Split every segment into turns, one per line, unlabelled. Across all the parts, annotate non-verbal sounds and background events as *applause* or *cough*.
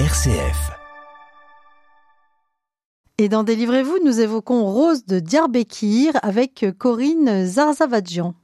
RCF.
Et dans Délivrez-vous, nous évoquons Rose de Diyarbakir avec Corinne Zarzavadjian.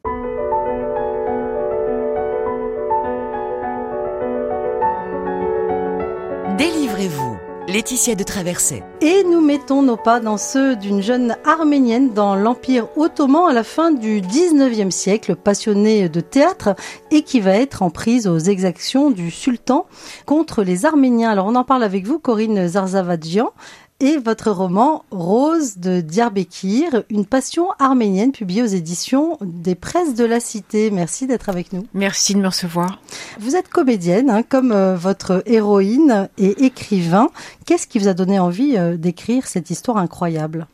Laetitia de Traversée.
Et nous mettons nos pas dans ceux d'une jeune arménienne dans l'Empire ottoman à la fin du 19e siècle, passionnée de théâtre et qui va être en prise aux exactions du sultan contre les Arméniens. Alors on en parle avec vous, Corinne Zarzavadjian et votre roman Rose de Diyarbakir, une passion arménienne publiée aux éditions des Presses de la Cité. Merci d'être avec nous.
Merci de me recevoir.
Vous êtes comédienne, hein, comme euh, votre héroïne et écrivain. Qu'est-ce qui vous a donné envie euh, d'écrire cette histoire incroyable?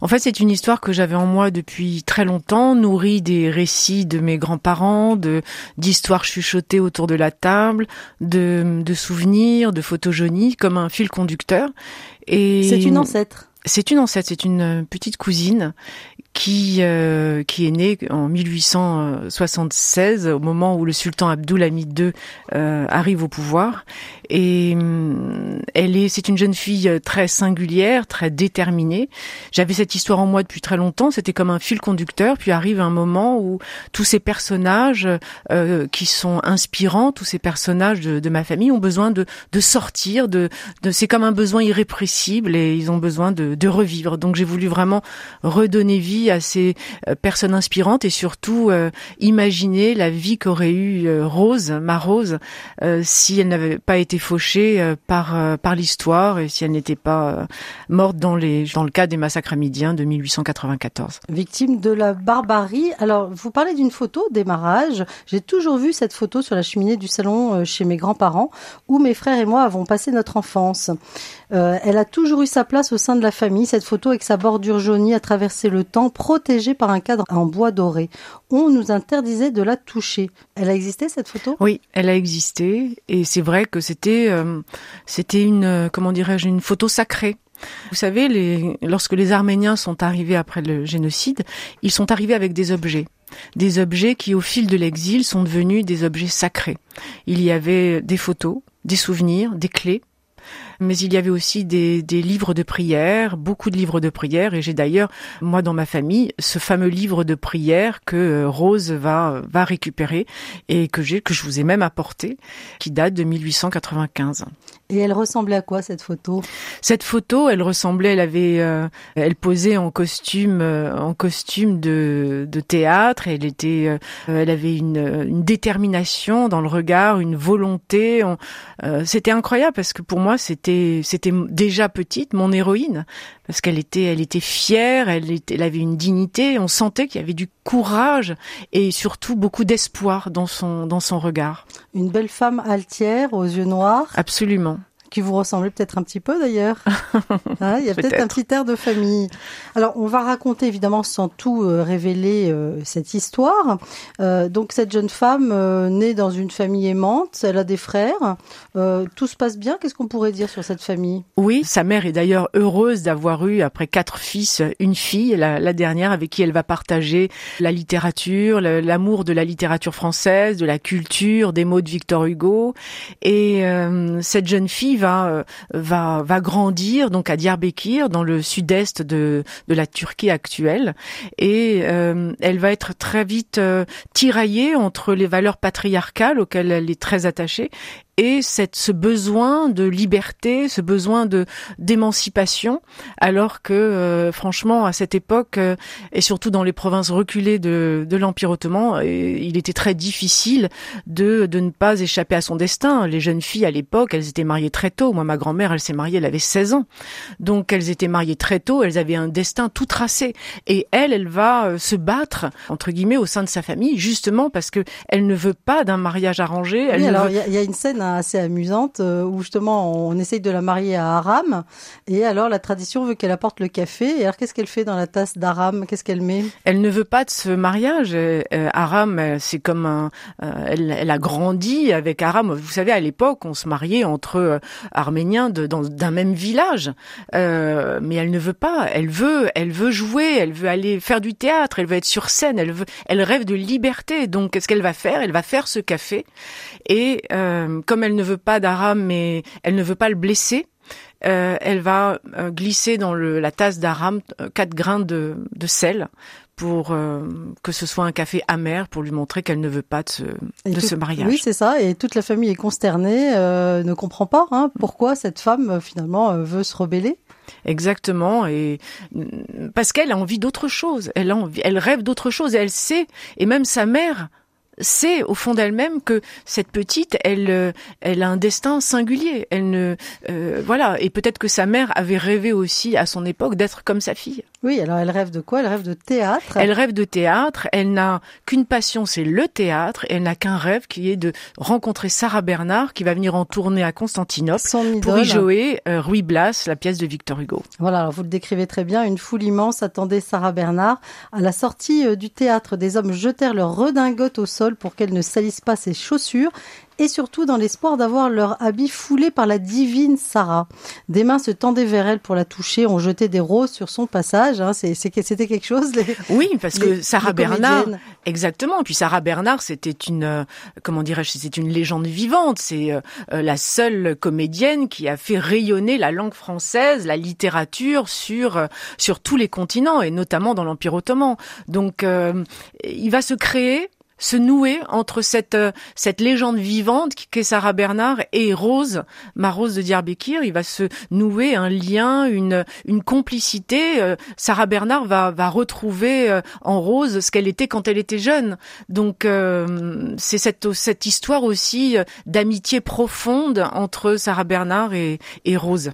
En fait, c'est une histoire que j'avais en moi depuis très longtemps, nourrie des récits de mes grands-parents, de d'histoires chuchotées autour de la table, de, de souvenirs, de photogénie, comme un fil conducteur.
Et c'est une ancêtre.
C'est une ancêtre, c'est une petite cousine qui euh, qui est née en 1876 au moment où le sultan Abdulhamid II euh, arrive au pouvoir. Et hum, elle est c'est une jeune fille très singulière, très déterminée. J'avais cette histoire en moi depuis très longtemps, c'était comme un fil conducteur, puis arrive un moment où tous ces personnages euh, qui sont inspirants, tous ces personnages de, de, ma famille ont besoin de de sortir de, de c'est comme un besoin irrépressible et ils ont besoin de, de revivre. Donc j'ai voulu vraiment redonner vie à ces euh, personnes inspirantes et surtout euh, imaginer la vie qu'aurait eu euh, Rose, ma Rose, si elle n'avait pas été fauchée par par l'histoire et si elle n'était pas morte dans les dans le cas des massacres amidiens de 1894.
Victime de la barbarie. Alors vous parlez d'une photo démarrage. J'ai toujours vu cette photo sur la cheminée du salon chez mes grands-parents où mes frères et moi avons passé notre enfance. elle a toujours eu sa place au sein de la Cette photo avec sa bordure jaunie a traversé le temps protégée par un cadre en bois doré. On nous interdisait de la toucher. Elle a existé cette photo?
Oui, elle a existé et c'est vrai que c'était euh, c'était une euh, comment dirais-je une photo sacrée. Vous savez, lorsque les Arméniens sont arrivés après le génocide, ils sont arrivés avec des objets. Des objets qui, au fil de l'exil, sont devenus des objets sacrés. Il y avait des photos, des souvenirs, des clés, mais il y avait aussi des, des livres de prière, beaucoup de livres de prière, et j'ai d'ailleurs, moi dans ma famille, ce fameux livre de prière que euh, Rose va, va récupérer et que j'ai, que je vous ai même apporté, qui date de 1895.
Et elle ressemblait à quoi cette photo?
Cette photo, elle ressemblait, elle avait, euh, elle posait en costume, euh, en costume de, de théâtre. Elle était, elle avait une, une, détermination dans le regard, une volonté. c'était incroyable parce que pour moi, c'était c'était déjà petite mon héroïne parce qu'elle était elle était fière, elle était elle avait une dignité, on sentait qu'il y avait du courage et surtout beaucoup d'espoir dans son dans son regard.
Une belle femme altière aux yeux noirs.
Absolument
qui vous ressemblait peut-être un petit peu d'ailleurs. *laughs* Hein, il y a peut-être un petit air de famille. Alors, on va raconter évidemment sans tout euh, révéler euh, cette histoire. Euh, donc, cette jeune femme née dans une famille aimante, elle a des frères. tout se passe bien. Qu'est-ce qu'on pourrait dire sur cette famille?
Oui, sa mère est d'ailleurs heureuse d'avoir eu, après quatre fils, une fille, la, la, dernière, avec qui elle va partager la littérature, l'amour de la littérature française, de la culture, des mots de Victor Hugo. Et cette jeune fille va euh, va va grandir donc à Diyarbakir dans le sud-est de de la Turquie actuelle. Et euh, elle va être très vite euh, tiraillée entre les valeurs patriarcales auxquelles elle est très attachée et cette, ce besoin de liberté, ce besoin de d'émancipation, alors que euh, franchement à cette époque euh, et surtout dans les provinces reculées de, de l'Empire ottoman, euh, il était très difficile de, de ne pas échapper à son destin. Les jeunes filles à l'époque, elles étaient mariées très tôt. Moi, ma grand-mère, elle s'est mariée, elle avait 16 ans, donc elles étaient mariées très tôt. Elles avaient un destin tout tracé, et elle, elle va se battre entre guillemets au sein de sa famille, justement parce que elle ne veut pas d'un mariage arrangé.
Elle alors il y, y, a une scène assez amusante euh, où justement on essaye de la marier à Aram. Et alors la tradition veut qu'elle apporte le café. Et alors qu'est-ce qu'elle fait dans la tasse d'Aram? Qu'est-ce qu'elle met?
Elle ne veut pas de ce mariage. Euh, Aram, euh, c'est comme un, elle, a grandi avec Aram. Vous savez, à l'époque, on se mariait entre Arméniens d'un même village, mais elle ne veut pas. Elle veut, elle veut jouer, elle veut aller faire du théâtre, elle veut être sur scène, elle veut, elle rêve de liberté. Donc, qu'est-ce qu'elle va faire? Elle va faire ce café. Et comme comme elle ne veut pas d'Aram, mais elle ne veut pas le blesser, euh, elle va euh, glisser dans le, la tasse d'Aram euh, quatre grains de, de sel pour que ce soit un café amer pour lui montrer qu'elle ne veut pas de ce, de ce mariage.
Oui, c'est ça. Et toute la famille est consternée, ne comprend pas hein, pourquoi cette femme finalement veut se rebeller.
Exactement, et mm, parce qu'elle a envie d'autre chose, elle a envie, elle rêve d'autre chose, et elle sait, et même sa mère c'est au fond d'elle-même que cette petite, elle, euh, elle a un destin singulier. Elle ne, euh, voilà, et peut-être que sa mère avait rêvé aussi à son époque d'être comme sa fille.
Oui, alors elle rêve de quoi? Elle rêve de théâtre.
Elle rêve de théâtre. Elle n'a qu'une passion, c'est le théâtre. Elle n'a qu'un rêve qui est de rencontrer Sarah Bernard, qui va venir en tournée à Constantinople pour y jouer euh, Ruy Blas, la pièce de Victor Hugo.
Voilà, alors vous le décrivez très bien. Une foule immense attendait Sarah Bernard à la sortie du théâtre. Des hommes jetèrent leur redingote au sol pour qu'elles ne salissent pas ses chaussures et surtout dans l'espoir d'avoir leur habit foulé par la divine Sarah. Des mains se tendaient vers elle pour la toucher, ont jeté des roses sur son passage. Hein. C'était quelque chose.
oui, parce que Sarah Bernard, exactement. Puis Sarah Bernard, c'était une, euh, comment dirais-je, c'était une légende vivante. C'est euh, euh, la seule comédienne qui a fait rayonner la langue française, la littérature sur sur tous les continents et notamment dans l'Empire ottoman. Donc, il va se créer se nouer entre cette euh, cette légende vivante qu'est Sarah Bernard et Rose, ma Rose de Diyarbakir. Il va se nouer un lien, une une complicité. Euh, Sarah Bernard va va retrouver euh, en Rose ce qu'elle était quand elle était jeune. Donc c'est cette cette histoire aussi d'amitié profonde entre Sarah Bernard et, et Rose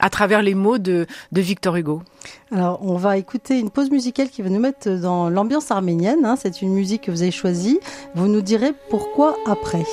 à travers les mots de, Victor Hugo.
Alors, on va écouter une pause musicale qui va nous mettre dans l'ambiance arménienne. Hein. C'est une musique que vous avez choisie. Vous nous direz pourquoi après.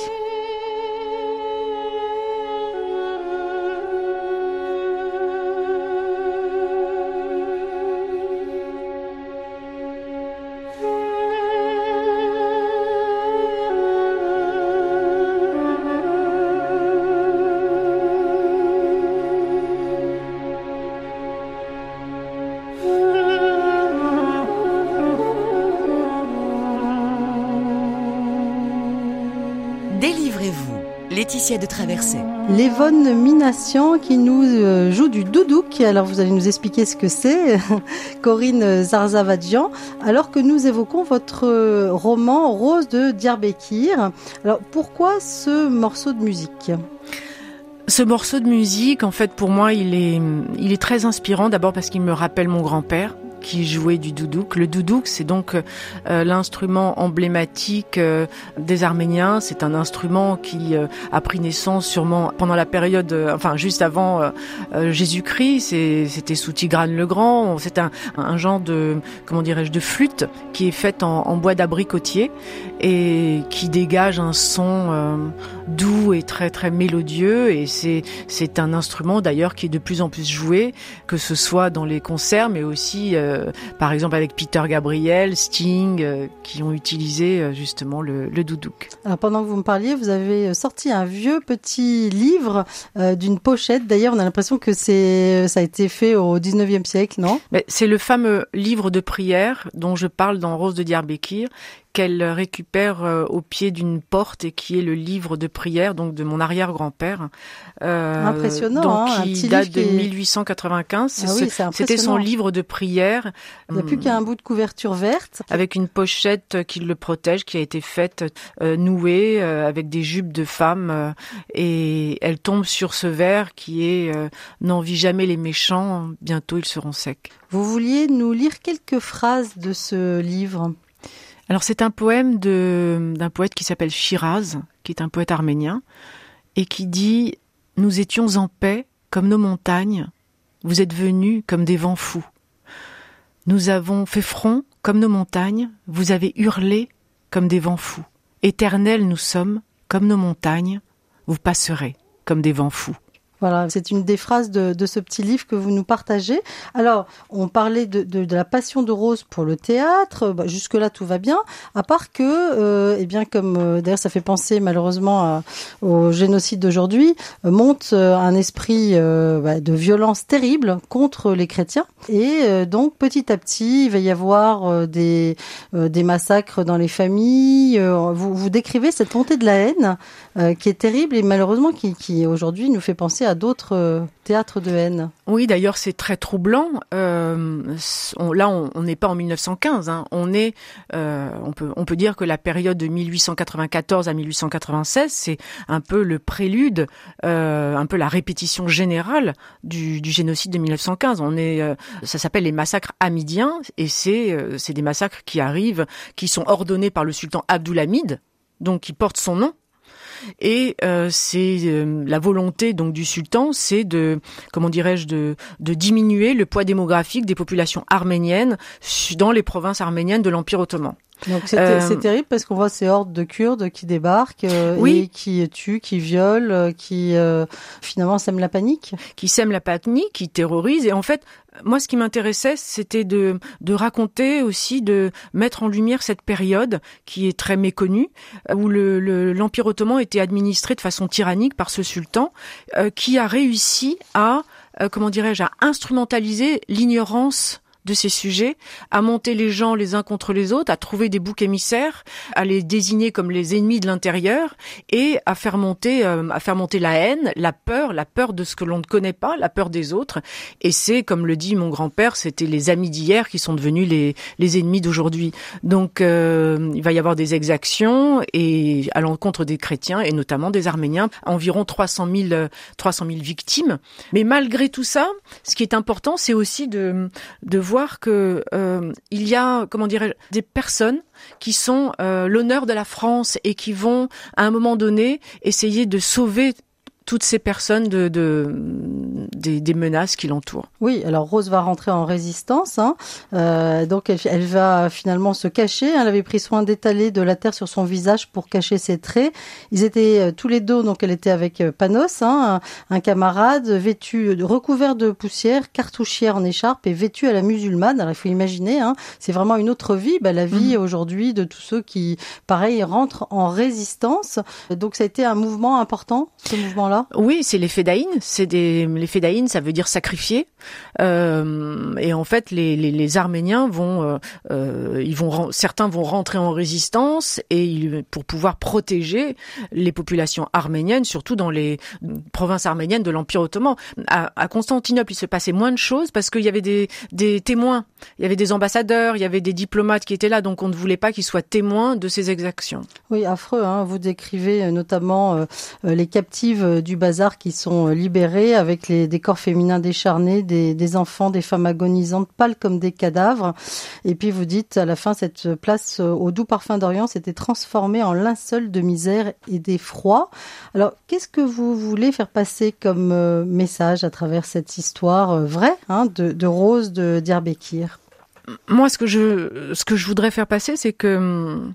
Laetitia de Traversée.
Lévonne Minassian qui nous euh, joue du doudouk. Alors vous allez nous expliquer ce que c'est, *laughs* Corinne Zarzavadjian, alors que nous évoquons votre euh, roman Rose de Diyarbekir. Alors pourquoi ce morceau de musique?
Ce morceau de musique, en fait, pour moi, il est, il est très inspirant. D'abord parce qu'il me rappelle mon grand-père, qui jouait du doudouk. Le doudouk, c'est donc euh, l'instrument emblématique euh, des Arméniens. C'est un instrument qui euh, a pris naissance sûrement pendant la période, enfin juste avant Jésus-Christ. C'était sous Tigrane le Grand. C'est un, un, genre de, comment dirais-je, de flûte qui est faite en, en bois d'abricotier et qui dégage un son doux et très très mélodieux. Et c'est c'est un instrument d'ailleurs qui est de plus en plus joué, que ce soit dans les concerts, mais aussi euh, par exemple avec Peter Gabriel, Sting, euh, qui ont utilisé euh, justement le, le doudouk.
Alors pendant que vous me parliez, vous avez sorti un vieux petit livre d'une pochette. D'ailleurs, on a l'impression que c'est ça a été fait au 19e siècle, non?
C'est le fameux livre de prière dont je parle dans Rose de Diyarbakir, qu'elle récupère euh, au pied d'une porte et qui est le livre de prière donc de mon arrière-grand-père.
Euh, Impressionnant, donc,
hein, qui date de 1895. Ah c'était son livre de prière.
Il n'y a plus qu'un bout de couverture verte.
Avec une pochette qui le protège, qui a été faite euh, nouée euh, avec des jupes de femmes. et elle tombe sur ce verre qui est N'envie jamais les méchants, bientôt ils seront secs.
Vous vouliez nous lire quelques phrases de ce livre?
Alors c'est un poème d'un poète qui s'appelle Shiraz, qui est un poète arménien, et qui dit Nous étions en paix comme nos montagnes, vous êtes venus comme des vents fous. Nous avons fait front comme nos montagnes, vous avez hurlé comme des vents fous. Éternels nous sommes comme nos montagnes, vous passerez comme des vents fous.
C'est une des phrases de, ce petit livre que vous nous partagez. Alors, on parlait de, la passion de Rose pour le théâtre. Bah, Jusque-là, tout va bien. À part que, euh, eh bien, comme euh, d'ailleurs, ça fait penser malheureusement au génocide d'aujourd'hui, euh, monte un esprit bah, de violence terrible contre les chrétiens. Et donc, petit à petit, il va y avoir des, massacres dans les familles. Vous, décrivez cette montée de la haine qui est terrible et malheureusement qui aujourd'hui nous fait penser à d'autres euh, théâtres de haine.
Oui, d'ailleurs, c'est très troublant. Euh, on, là, on n'est pas en 1915. Hein. On est, euh, on peut, dire que la période de 1894 à 1896, c'est un peu le prélude, un peu la répétition générale du, génocide de 1915. On est, ça s'appelle les massacres hamidiens, et c'est, des massacres qui arrivent, qui sont ordonnés par le sultan Abdulhamid, donc qui porte son nom et euh, c'est euh, la volonté donc du sultan, c'est de comment dirais-je de, de diminuer le poids démographique des populations arméniennes dans les provinces arméniennes de l'Empire ottoman.
Donc c'est euh, terrible parce qu'on voit ces hordes de Kurdes qui débarquent euh, oui. et qui tuent, qui violent, euh, qui finalement sèment la panique.
Qui sèment la panique, qui terrorisent. Et en fait, moi, ce qui m'intéressait, c'était de, de raconter aussi, de mettre en lumière cette période qui est très méconnue, où l'Empire le, l'Empire ottoman était administré de façon tyrannique par ce sultan, qui a réussi à, comment dirais-je, à instrumentaliser l'ignorance de ces sujets, à monter les gens les uns contre les autres, à trouver des boucs émissaires, à les désigner comme les ennemis de l'intérieur et à faire monter, euh, à faire monter la haine, la peur, la peur de ce que l'on ne connaît pas, la peur des autres. Et c'est, comme le dit mon grand-père, c'était les amis d'hier qui sont devenus les, les ennemis d'aujourd'hui. Donc, euh, il va y avoir des exactions et à l'encontre des chrétiens et notamment des Arméniens, environ 300 000, 300 000 victimes. Mais malgré tout ça, ce qui est important, c'est aussi de, de voir que euh, il y a, comment dirais des personnes qui sont euh, l'honneur de la France et qui vont, à un moment donné, essayer de sauver toutes ces personnes de, de des, des, menaces qui l'entourent.
Oui, alors Rose va rentrer en résistance, hein. euh, donc elle, elle, va finalement se cacher. Elle avait pris soin d'étaler de la terre sur son visage pour cacher ses traits. Ils étaient euh, tous les deux, donc elle était avec euh, Panos, hein, un, un, camarade vêtu, recouvert de poussière, cartouchière en écharpe et vêtu à la musulmane. Alors il faut imaginer, hein, c'est vraiment une autre vie, bah, la vie mmh. aujourd'hui de tous ceux qui, pareil, rentrent en résistance. Donc ça a été un mouvement important, ce mouvement-là?
Oui, c'est les fédaïnes. C'est des les fédaïnes, ça veut dire sacrifier. Euh, et en fait, les, les, les Arméniens vont, euh, euh, ils vont, certains vont rentrer en résistance et ils, pour pouvoir protéger les populations arméniennes, surtout dans les provinces arméniennes de l'Empire ottoman. À, à, Constantinople, il se passait moins de choses parce qu'il y avait des, des témoins, il y avait des ambassadeurs, il y avait des diplomates qui étaient là, donc on ne voulait pas qu'ils soient témoins de ces exactions.
Oui, affreux. Hein. Vous décrivez notamment euh, les captives du bazar qui sont libérés avec les, des corps féminins décharnés, des, enfants, des femmes agonisantes, pâles comme des cadavres. Et puis vous dites à la fin, cette place au doux parfum d'Orient s'était transformée en linceul de misère et d'effroi. Alors, qu'est-ce que vous voulez faire passer comme euh, message à travers cette histoire euh, vraie hein, de, Rose de Diyarbakir
Moi, ce que je, ce que je voudrais faire passer, c'est que hum,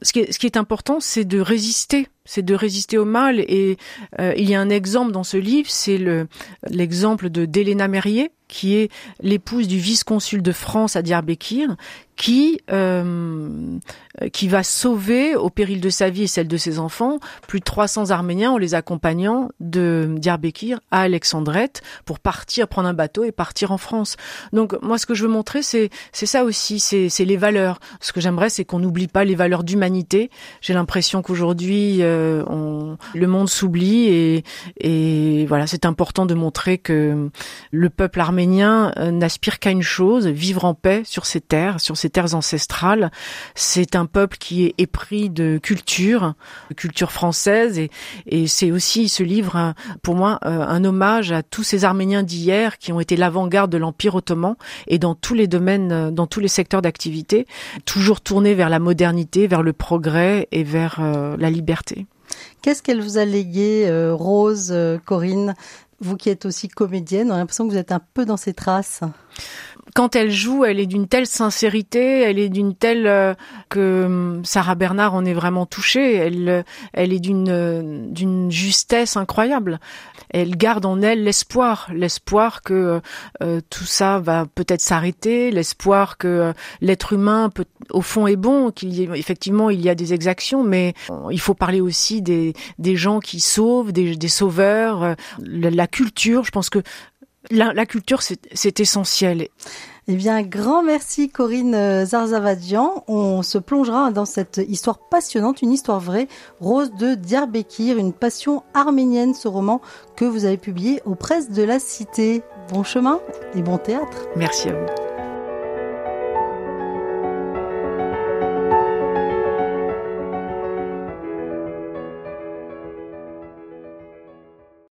ce qui est important, c'est de résister c'est de résister au mal. Et euh, il y a un exemple dans ce livre, c'est le l'exemple de d'Elena Merrier, qui est l'épouse du vice-consul de France à Diyarbakir, qui euh, qui va sauver au péril de sa vie et celle de ses enfants plus de 300 Arméniens en les accompagnant de Diyarbakir à Alexandrette pour partir prendre un bateau et partir en France. Donc moi ce que je veux montrer c'est c'est ça aussi c'est c'est les valeurs. Ce que j'aimerais c'est qu'on n'oublie pas les valeurs d'humanité. J'ai l'impression qu'aujourd'hui euh, on, le monde s'oublie et et voilà c'est important de montrer que le peuple arménien euh, n'aspire qu'à une chose vivre en paix sur ses terres sur ses terres ancestrales. C'est un peuple qui est épris de culture, de culture française, et, et c'est aussi ce livre, pour moi, euh, un hommage à tous ces Arméniens d'hier qui ont été l'avant-garde de l'Empire ottoman et dans tous les domaines, euh, dans tous les secteurs d'activité, toujours tournés vers la modernité, vers le progrès et vers euh, la liberté.
Qu'est-ce qu'elle vous a légué, Rose, Corinne? Vous qui êtes aussi comédienne, on a l'impression que vous êtes un peu dans ses traces
quand elle joue, elle est d'une telle sincérité, elle est d'une telle euh, que hum, Sarah Bernard en est vraiment touchée. Elle, euh, elle est d'une euh, d'une justesse incroyable. Elle garde en elle l'espoir, l'espoir que tout ça va peut-être s'arrêter, l'espoir que l'être humain peut, au fond est bon, qu'il effectivement il y a des exactions, mais il faut parler aussi des des gens qui sauvent, des, des sauveurs, la culture. Je pense que la, la culture, c'est essentiel.
Eh bien, grand merci Corinne euh, Zarzavadian. On se plongera dans cette histoire passionnante, une histoire vraie, Rose de Diyarbakir, une passion arménienne, ce roman que vous avez publié aux presses de la Cité. Bon chemin et bon théâtre.
Merci à vous.